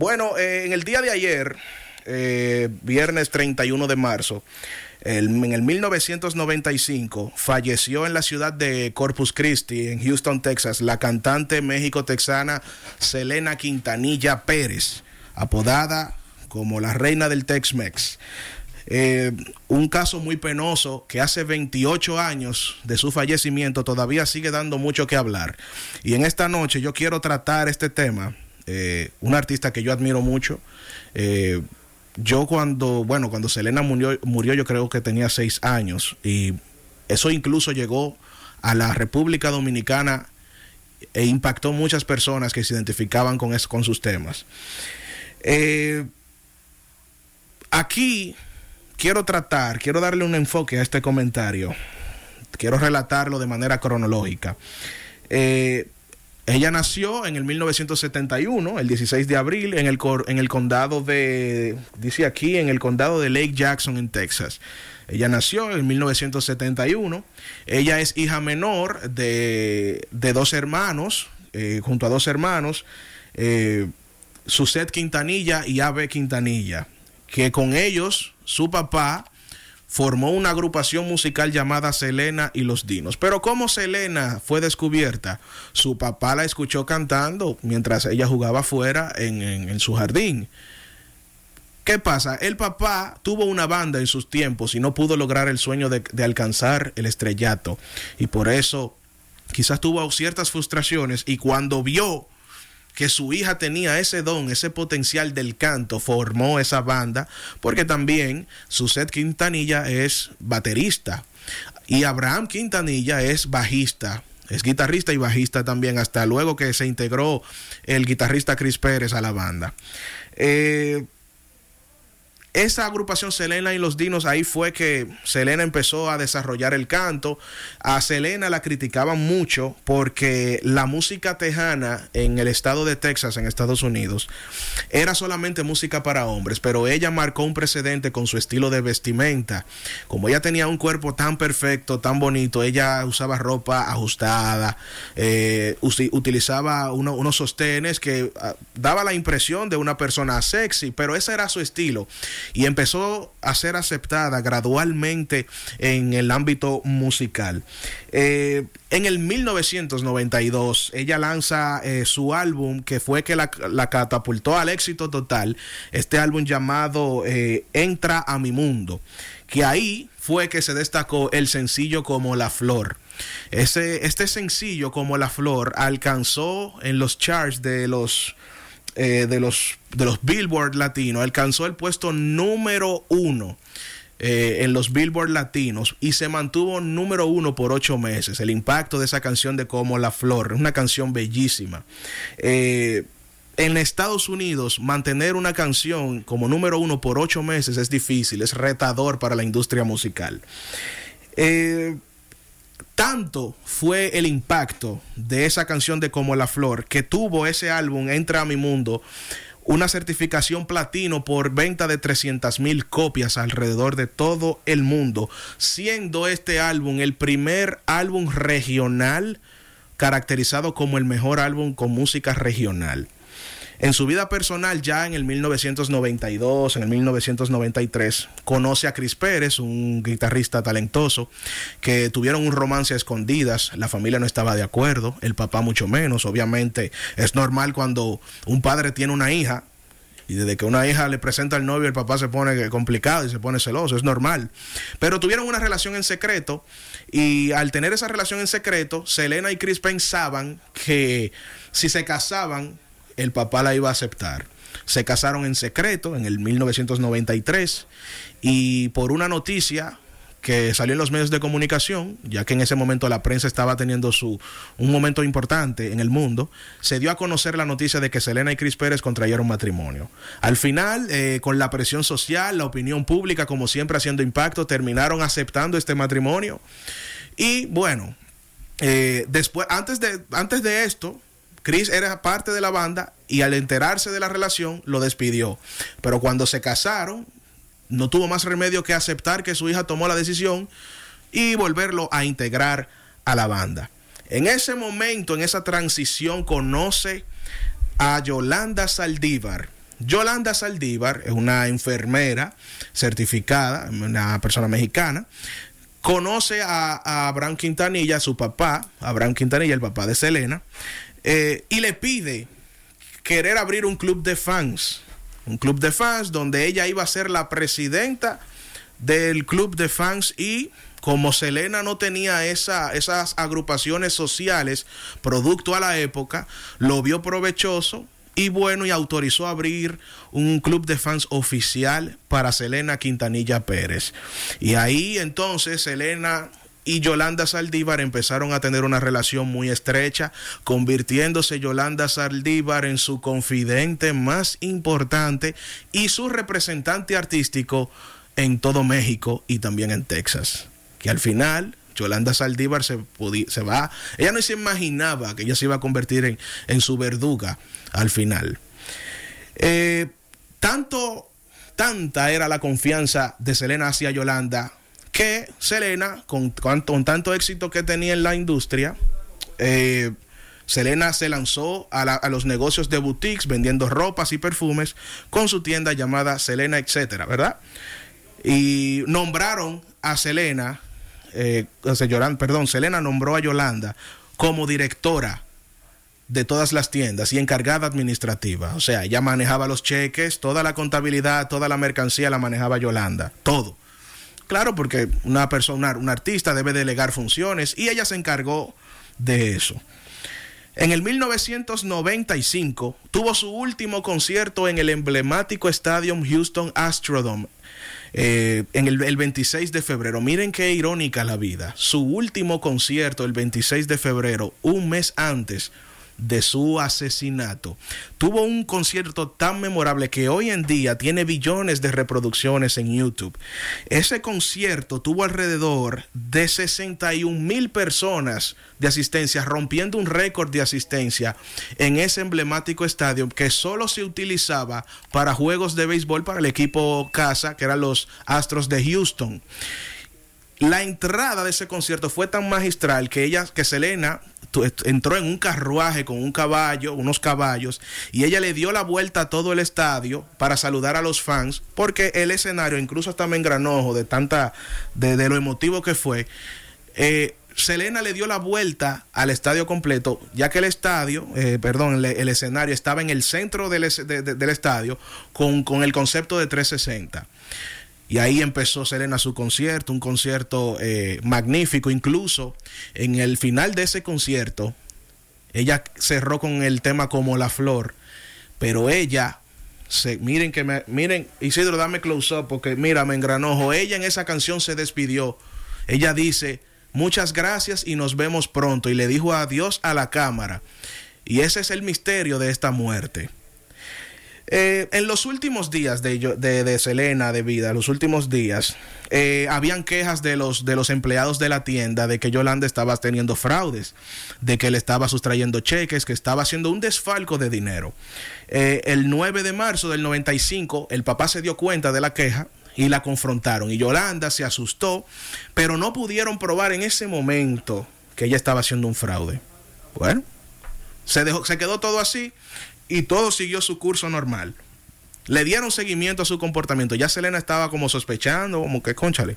Bueno, eh, en el día de ayer, eh, viernes 31 de marzo, en el 1995 falleció en la ciudad de Corpus Christi, en Houston, Texas, la cantante méxico-texana Selena Quintanilla Pérez, apodada como la reina del Tex-Mex. Eh, un caso muy penoso que hace 28 años de su fallecimiento todavía sigue dando mucho que hablar. Y en esta noche yo quiero tratar este tema, eh, un artista que yo admiro mucho. Eh, yo cuando, bueno, cuando Selena murió, murió yo creo que tenía seis años y eso incluso llegó a la República Dominicana e impactó muchas personas que se identificaban con, con sus temas. Eh, aquí quiero tratar, quiero darle un enfoque a este comentario, quiero relatarlo de manera cronológica. Eh, ella nació en el 1971, el 16 de abril, en el, en el condado de, dice aquí, en el condado de Lake Jackson, en Texas. Ella nació en 1971. Ella es hija menor de, de dos hermanos, eh, junto a dos hermanos, eh, Suset Quintanilla y Abe Quintanilla, que con ellos, su papá, formó una agrupación musical llamada Selena y los Dinos. Pero como Selena fue descubierta, su papá la escuchó cantando mientras ella jugaba afuera en, su jardín. ¿Qué pasa? El papá tuvo una banda en sus tiempos y no pudo lograr el sueño de, de alcanzar el estrellato. Y por eso quizás tuvo ciertas frustraciones y cuando vio que su hija tenía ese don, ese potencial del canto, formó esa banda, porque también Suset Quintanilla es baterista y Abraham Quintanilla es bajista. Es guitarrista y bajista también, hasta luego que se integró el guitarrista Chris Pérez a la banda. Eh, esa agrupación Selena y los Dinos, ahí fue que Selena empezó a desarrollar el canto. A Selena la criticaban mucho porque la música tejana en el estado de Texas, en Estados Unidos, era solamente música para hombres, pero ella marcó un precedente con su estilo de vestimenta. Como ella tenía un cuerpo tan perfecto, tan bonito, ella usaba ropa ajustada, eh, utilizaba unos sostenes que ah, daba la impresión de una persona sexy, pero ese era su estilo y empezó a ser aceptada gradualmente en el ámbito musical. Eh, en el 1992 ella lanza eh, su álbum que fue que la, catapultó al éxito total, este álbum llamado eh, Entra a mi mundo, que ahí fue que se destacó el sencillo como La Flor. Ese, este sencillo como La Flor alcanzó en los charts de los eh, de, los, de los Billboard latinos, alcanzó el puesto número uno. Eh, en los Billboard latinos y se mantuvo número uno por ocho meses. El impacto de esa canción de Como la Flor, una canción bellísima. Eh, en Estados Unidos, mantener una canción como número uno por ocho meses es difícil, es retador para la industria musical. Tanto fue el impacto de esa canción de Como la Flor que tuvo ese álbum Entra a mi mundo una certificación platino por venta de 300 mil copias alrededor de todo el mundo, siendo este álbum el primer álbum regional caracterizado como el mejor álbum con música regional. En su vida personal, ya en el 1992, en el 1993, conoce a Chris Pérez, un guitarrista talentoso, que tuvieron un romance a escondidas, la familia no estaba de acuerdo, el papá mucho menos, obviamente es normal cuando un padre tiene una hija, y desde que una hija le presenta al novio, el papá se pone complicado y se pone celoso, es normal. Pero tuvieron una relación en secreto y al tener esa relación en secreto, Selena y Chris pensaban que si se casaban, el papá la iba a aceptar. Se casaron en secreto en el 1993 y por una noticia que salió en los medios de comunicación, ya que en ese momento la prensa estaba teniendo su un momento importante en el mundo, se dio a conocer la noticia de que Selena y Chris Pérez contrayeron matrimonio. Al final, eh, con la presión social, la opinión pública, como siempre haciendo impacto, terminaron aceptando este matrimonio. Y bueno, eh, después, antes de, antes de esto, Chris era parte de la banda y al enterarse de la relación lo despidió. Pero cuando se casaron, no tuvo más remedio que aceptar que su hija tomó la decisión y volverlo a integrar a la banda. En ese momento, en esa transición, conoce a Yolanda Saldívar. Yolanda Saldívar es una enfermera certificada, una persona mexicana. Conoce a, Abraham Quintanilla, su papá, Abraham Quintanilla, el papá de Selena, eh, y le pide querer abrir un club de fans. Un club de fans donde ella iba a ser la presidenta del club de fans y como Selena no tenía esa, esas agrupaciones sociales producto a la época, lo vio provechoso y bueno y autorizó abrir un club de fans oficial para Selena Quintanilla Pérez. Y ahí entonces Selena y Yolanda Saldívar empezaron a tener una relación muy estrecha, convirtiéndose Yolanda Saldívar en su confidente más importante y su representante artístico en todo México y también en Texas. Que al final Yolanda Saldívar se, se va, ella no se imaginaba que ella se iba a convertir en, en su verduga al final. Eh, tanto, tanta era la confianza de Selena hacia Yolanda que Selena, con, con, tanto éxito que tenía en la industria, eh, Selena se lanzó a, a, los negocios de boutiques vendiendo ropas y perfumes con su tienda llamada Selena, etcétera, ¿verdad? Y nombraron a Selena, eh, perdón, Selena nombró a Yolanda como directora de todas las tiendas y encargada administrativa. O sea, ella manejaba los cheques, toda la contabilidad, toda la mercancía la manejaba Yolanda, todo. Claro, porque una persona, un artista debe delegar funciones y ella se encargó de eso. En el 1995 tuvo su último concierto en el emblemático Stadium Houston Astrodome eh, en el, el, 26 de febrero. Miren qué irónica la vida. Su último concierto el 26 de febrero, un mes antes de su asesinato. Tuvo un concierto tan memorable que hoy en día tiene billones de reproducciones en YouTube. Ese concierto tuvo alrededor de 61 mil personas de asistencia, rompiendo un récord de asistencia en ese emblemático estadio que solo se utilizaba para juegos de béisbol para el equipo casa, que eran los Astros de Houston. La entrada de ese concierto fue tan magistral que ella, que Selena entró en un carruaje con un caballo, unos caballos, y ella le dio la vuelta a todo el estadio para saludar a los fans, porque el escenario, incluso hasta me engranojo de tanta, de, lo emotivo que fue, eh, Selena le dio la vuelta al estadio completo, ya que el estadio, eh, perdón, el, escenario estaba en el centro del, del estadio con, con el concepto de 360. Y ahí empezó Selena su concierto, un concierto eh, magnífico. Incluso en el final de ese concierto, ella cerró con el tema como la flor. Pero ella, se, miren que me, miren, Isidro, dame close up porque mira, me engranojo. Ella en esa canción se despidió. Ella dice, muchas gracias y nos vemos pronto. Y le dijo adiós a la cámara. Y ese es el misterio de esta muerte. Eh, en los últimos días de, de, Selena de vida, los últimos días, eh, habían quejas de los, empleados de la tienda de que Yolanda estaba teniendo fraudes, de que le estaba sustrayendo cheques, que estaba haciendo un desfalco de dinero. Eh, el 9 de marzo del 95, el papá se dio cuenta de la queja y la confrontaron. Y Yolanda se asustó, pero no pudieron probar en ese momento que ella estaba haciendo un fraude. Bueno, se quedó todo así y todo siguió su curso normal. Le dieron seguimiento a su comportamiento. Ya Selena estaba como sospechando, como que, conchale,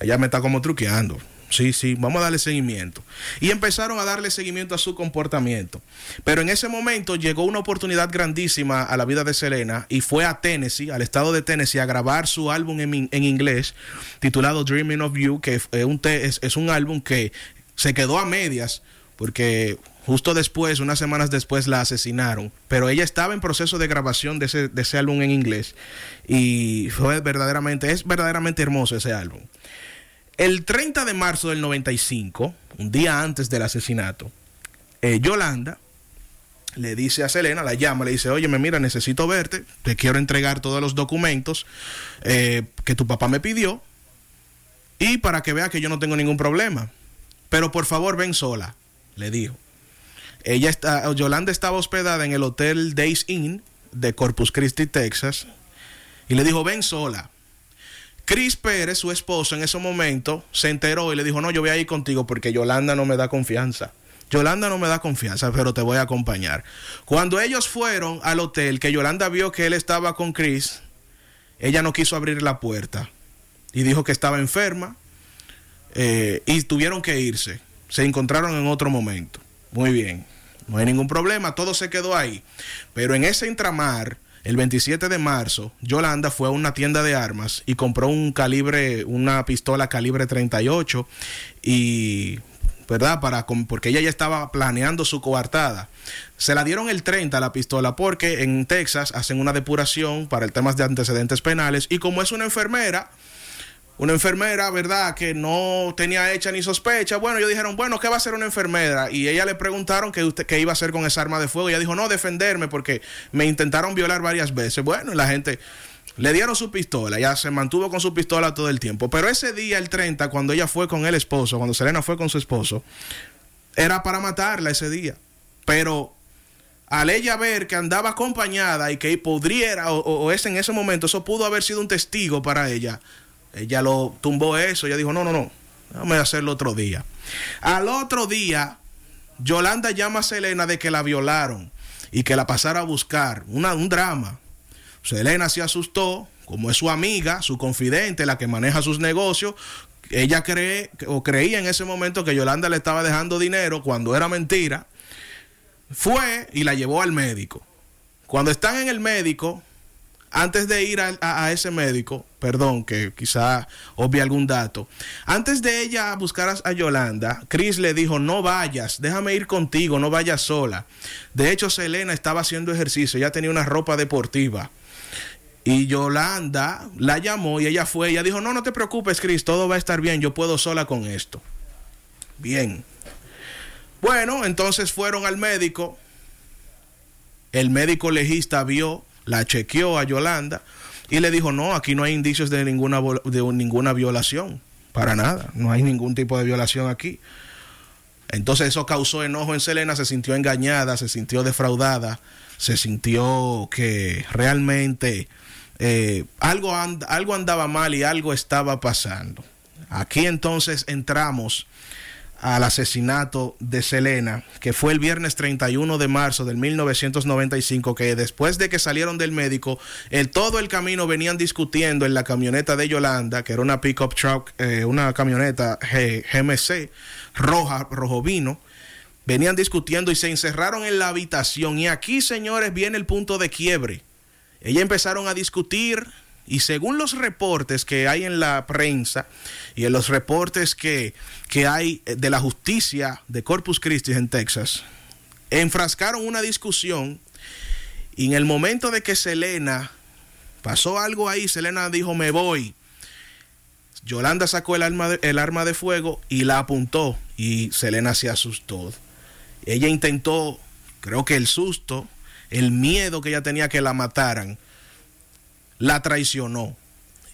ella me está como truqueando. Sí, sí, vamos a darle seguimiento. Y empezaron a darle seguimiento a su comportamiento. Pero en ese momento llegó una oportunidad grandísima a la vida de Selena y fue a Tennessee, al estado de Tennessee, a grabar su álbum en, en inglés titulado Dreaming of You, que es un, es, es un álbum que se quedó a medias porque Justo después, unas semanas después, la asesinaron. Pero ella estaba en proceso de grabación de ese, álbum en inglés. Y fue verdaderamente, es verdaderamente hermoso ese álbum. El 30 de marzo del 95, un día antes del asesinato, eh, Yolanda le dice a Selena, la llama, le dice, oye, mira, necesito verte, te quiero entregar todos los documentos eh, que tu papá me pidió y para que vea que yo no tengo ningún problema. Pero por favor, ven sola, le dijo. Ella está, Yolanda estaba hospedada en el Hotel Days Inn de Corpus Christi, Texas, y le dijo, ven sola. Chris Pérez, su esposo, en ese momento se enteró y le dijo, no, yo voy a ir contigo porque Yolanda no me da confianza. Yolanda no me da confianza, pero te voy a acompañar. Cuando ellos fueron al hotel, que Yolanda vio que él estaba con Chris, ella no quiso abrir la puerta y dijo que estaba enferma eh, y tuvieron que irse. Se encontraron en otro momento. Muy bien, no hay ningún problema, todo se quedó ahí. Pero en ese intramar, el 27 de marzo, Yolanda fue a una tienda de armas y compró un calibre, una pistola calibre 38 y ¿verdad? Para, porque ella ya estaba planeando su coartada. Se la dieron el 30 la pistola porque en Texas hacen una depuración para el tema de antecedentes penales y como es una enfermera, una enfermera, ¿verdad? Que no tenía hecha ni sospecha. Bueno, ellos dijeron, bueno, ¿qué va a hacer una enfermera? Y ella le preguntaron qué, qué iba a hacer con esa arma de fuego. Ella dijo, no, defenderme porque me intentaron violar varias veces. Bueno, la gente le dieron su pistola, ya se mantuvo con su pistola todo el tiempo. Pero ese día, el 30, cuando ella fue con el esposo, cuando Selena fue con su esposo, era para matarla ese día. Pero al ella ver que andaba acompañada y que podría, o, o es en ese momento, eso pudo haber sido un testigo para ella ella lo tumbó eso. Ella dijo, no, no, no, déjame hacerlo otro día. Al otro día, Yolanda llama a Selena de que la violaron y que la pasara a buscar. Una, un drama. Selena se asustó, como es su amiga, su confidente, la que maneja sus negocios. Ella cree o creía en ese momento que Yolanda le estaba dejando dinero cuando era mentira. Fue y la llevó al médico. Cuando están en el médico, antes de ir a, ese médico, perdón, que quizá obvie algún dato, antes de ella buscar a, Yolanda, Chris le dijo, no vayas, déjame ir contigo, no vayas sola. De hecho, Selena estaba haciendo ejercicio, ella tenía una ropa deportiva. Y Yolanda la llamó y ella fue, ella dijo, no, no te preocupes, Chris, todo va a estar bien, yo puedo sola con esto. Bien. Bueno, entonces fueron al médico. El médico legista vio la chequeó a Yolanda y le dijo, no, aquí no hay indicios de ninguna, de ninguna violación, para nada, no hay ningún tipo de violación aquí. Entonces eso causó enojo en Selena, se sintió engañada, se sintió defraudada, se sintió que realmente eh, algo, algo andaba mal y algo estaba pasando. Aquí entonces entramos al asesinato de Selena, que fue el viernes 31 de marzo del 1995, que después de que salieron del médico, en todo el camino venían discutiendo en la camioneta de Yolanda, que era una pickup truck, eh, una camioneta GMC roja, rojo vino, venían discutiendo y se encerraron en la habitación. Y aquí, señores, viene el punto de quiebre. Ellos empezaron a discutir y según los reportes que hay en la prensa y en los reportes que, que hay de la justicia de Corpus Christi en Texas, enfrascaron una discusión y en el momento de que Selena pasó algo ahí, Selena dijo me voy. Yolanda sacó el arma de, el arma de fuego y la apuntó y Selena se asustó. Ella intentó, creo que el susto, el miedo que ella tenía que la mataran, la traicionó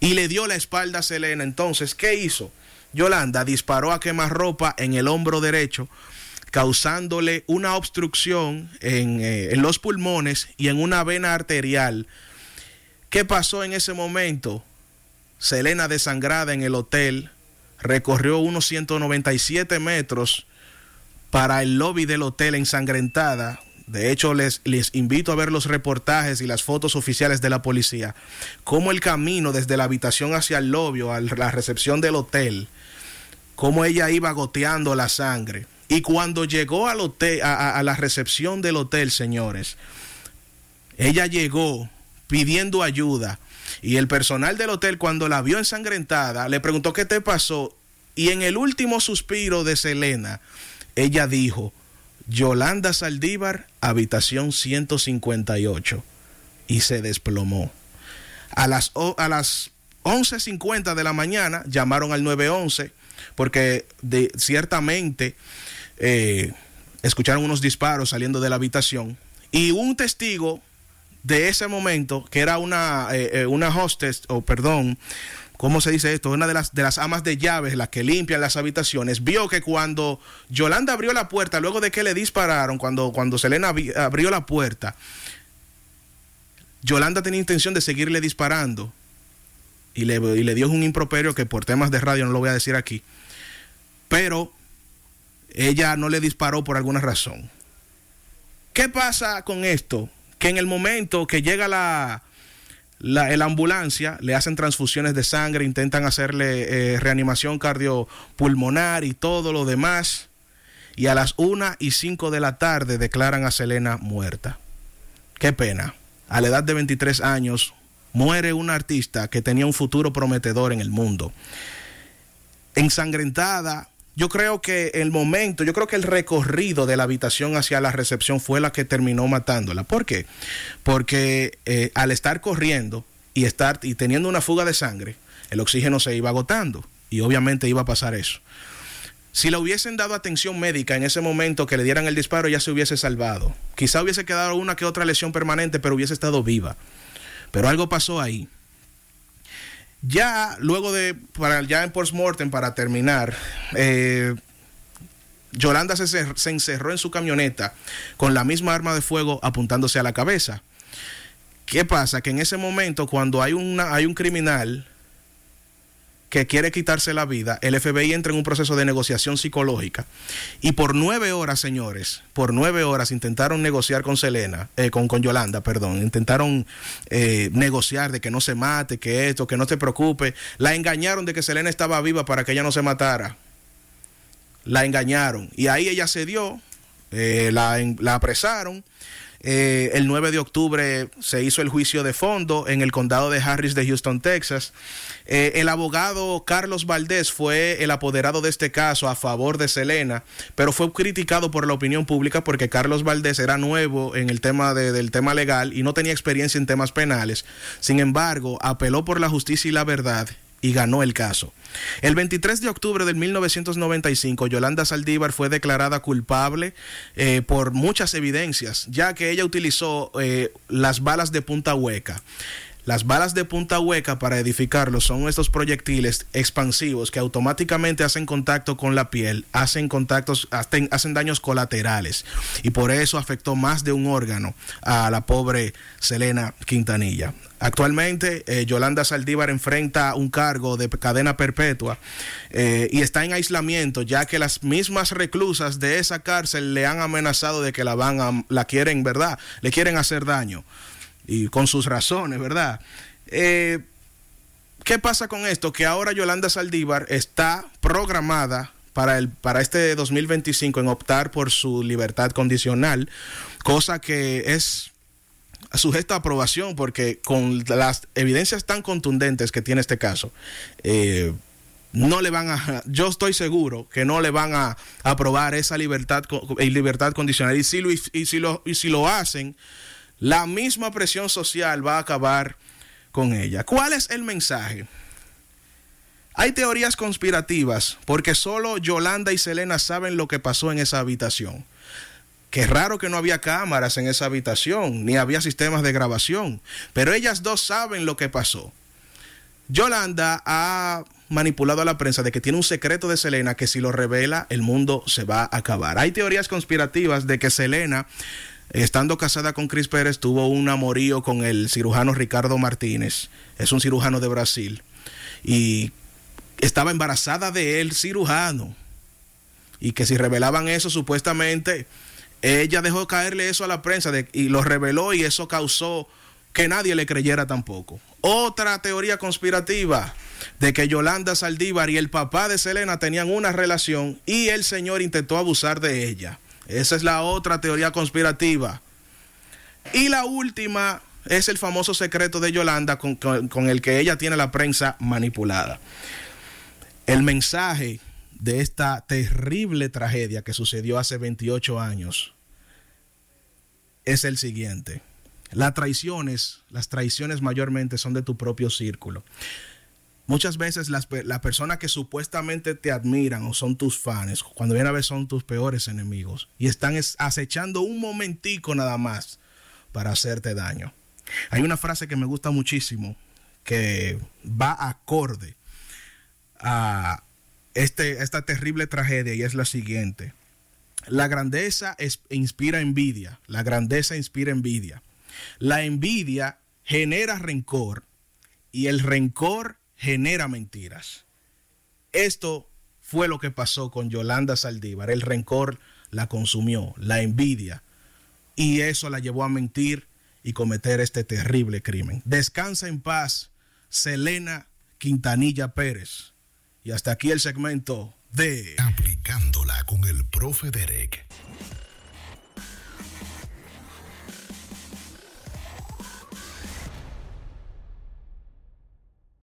y le dio la espalda a Selena. Entonces, ¿qué hizo? Yolanda disparó a quemarropa en el hombro derecho, causándole una obstrucción en, eh, en los pulmones y en una vena arterial. ¿Qué pasó en ese momento? Selena desangrada en el hotel recorrió unos 197 metros para el lobby del hotel ensangrentada, de hecho, les, invito a ver los reportajes y las fotos oficiales de la policía. Cómo el camino desde la habitación hacia el lobby a la recepción del hotel, cómo ella iba goteando la sangre. Y cuando llegó al hotel, a, a la recepción del hotel, señores, ella llegó pidiendo ayuda. Y el personal del hotel, cuando la vio ensangrentada, le preguntó qué te pasó. Y en el último suspiro de Selena, ella dijo, Yolanda Saldívar, habitación 158, y se desplomó. A las, a las 11.50 de la mañana llamaron al 911 porque ciertamente eh, escucharon unos disparos saliendo de la habitación y un testigo de ese momento, que era una, eh, eh, una hostess, o perdón, ¿cómo se dice esto? Una de las, de las amas de llaves, las que limpian las habitaciones, vio que cuando Yolanda abrió la puerta, luego de que le dispararon, cuando, cuando Selena abrió la puerta, Yolanda tenía intención de seguirle disparando y le, y le dio un improperio que por temas de radio no lo voy a decir aquí, pero ella no le disparó por alguna razón. ¿Qué pasa con esto? Que en el momento que llega la, la, ambulancia, le hacen transfusiones de sangre, intentan hacerle eh, reanimación cardiopulmonar y todo lo demás. Y a las 1 y 5 de la tarde declaran a Selena muerta. Qué pena. A la edad de 23 años muere una artista que tenía un futuro prometedor en el mundo. Ensangrentada, yo creo que el momento, yo creo que el recorrido de la habitación hacia la recepción fue la que terminó matándola. ¿Por qué? Porque eh, al estar corriendo y estar y teniendo una fuga de sangre, el oxígeno se iba agotando y obviamente iba a pasar eso. Si le hubiesen dado atención médica en ese momento que le dieran el disparo, ya se hubiese salvado. Quizá hubiese quedado una que otra lesión permanente, pero hubiese estado viva. Pero algo pasó ahí. Ya luego de, para, ya en post-mortem, para terminar, eh, Yolanda se, se, encerró en su camioneta con la misma arma de fuego apuntándose a la cabeza. ¿Qué pasa? Que en ese momento, cuando hay, una, hay un criminal que quiere quitarse la vida, el FBI entra en un proceso de negociación psicológica. Y por nueve horas, señores, por nueve horas intentaron negociar con Selena, eh, con, con Yolanda, perdón, intentaron eh, negociar de que no se mate, que esto, que no te preocupe. La engañaron de que Selena estaba viva para que ella no se matara. La engañaron. Y ahí ella cedió, eh, la, la apresaron eh, el 9 de octubre se hizo el juicio de fondo en el condado de Harris de Houston, Texas. Eh, el abogado Carlos Valdés fue el apoderado de este caso a favor de Selena, pero fue criticado por la opinión pública porque Carlos Valdés era nuevo en el tema del tema legal y no tenía experiencia en temas penales. Sin embargo, apeló por la justicia y la verdad y ganó el caso. El 23 de octubre de 1995, Yolanda Saldívar fue declarada culpable eh, por muchas evidencias, ya que ella utilizó eh, las balas de punta hueca. Las balas de punta hueca para edificarlo son estos proyectiles expansivos que automáticamente hacen contacto con la piel, hacen contactos, hacen, hacen, daños colaterales y por eso afectó más de un órgano a la pobre Selena Quintanilla. Actualmente, eh, Yolanda Saldívar enfrenta un cargo de cadena perpetua eh, y está en aislamiento, ya que las mismas reclusas de esa cárcel le han amenazado de que la van a, la quieren, ¿verdad? Le quieren hacer daño y con sus razones, ¿verdad? Eh, ¿Qué pasa con esto? Que ahora Yolanda Saldívar está programada para, el, para este 2025 en optar por su libertad condicional, cosa que es sujeto a aprobación porque con las evidencias tan contundentes que tiene este caso, eh, no le van a, yo estoy seguro que no le van a aprobar esa libertad, libertad condicional. Y si lo, y si lo, y si lo hacen, la misma presión social va a acabar con ella. ¿Cuál es el mensaje? Hay teorías conspirativas porque solo Yolanda y Selena saben lo que pasó en esa habitación. Qué raro que no había cámaras en esa habitación, ni había sistemas de grabación, pero ellas dos saben lo que pasó. Yolanda ha manipulado a la prensa de que tiene un secreto de Selena que si lo revela el mundo se va a acabar. Hay teorías conspirativas de que Selena Estando casada con Chris Pérez, tuvo un amorío con el cirujano Ricardo Martínez. Es un cirujano de Brasil. Y estaba embarazada de él, cirujano. Y que si revelaban eso, supuestamente, ella dejó caerle eso a la prensa y lo reveló y eso causó que nadie le creyera tampoco. Otra teoría conspirativa de que Yolanda Saldívar y el papá de Selena tenían una relación y el señor intentó abusar de ella. Esa es la otra teoría conspirativa. Y la última es el famoso secreto de Yolanda con, el que ella tiene la prensa manipulada. El mensaje de esta terrible tragedia que sucedió hace 28 años es el siguiente. Las traiciones, las traiciones mayormente son de tu propio círculo. Muchas veces las, personas que supuestamente te admiran o son tus fans, cuando vienen a ver son tus peores enemigos y están acechando un momentico nada más para hacerte daño. Hay una frase que me gusta muchísimo que va acorde a este, esta terrible tragedia y es la siguiente. La grandeza inspira envidia, la grandeza inspira envidia. La envidia genera rencor y el rencor genera mentiras. Esto fue lo que pasó con Yolanda Saldívar. El rencor la consumió, la envidia, y eso la llevó a mentir y cometer este terrible crimen. Descansa en paz, Selena Quintanilla Pérez. Y hasta aquí el segmento de Aplicándola con el profe Derek.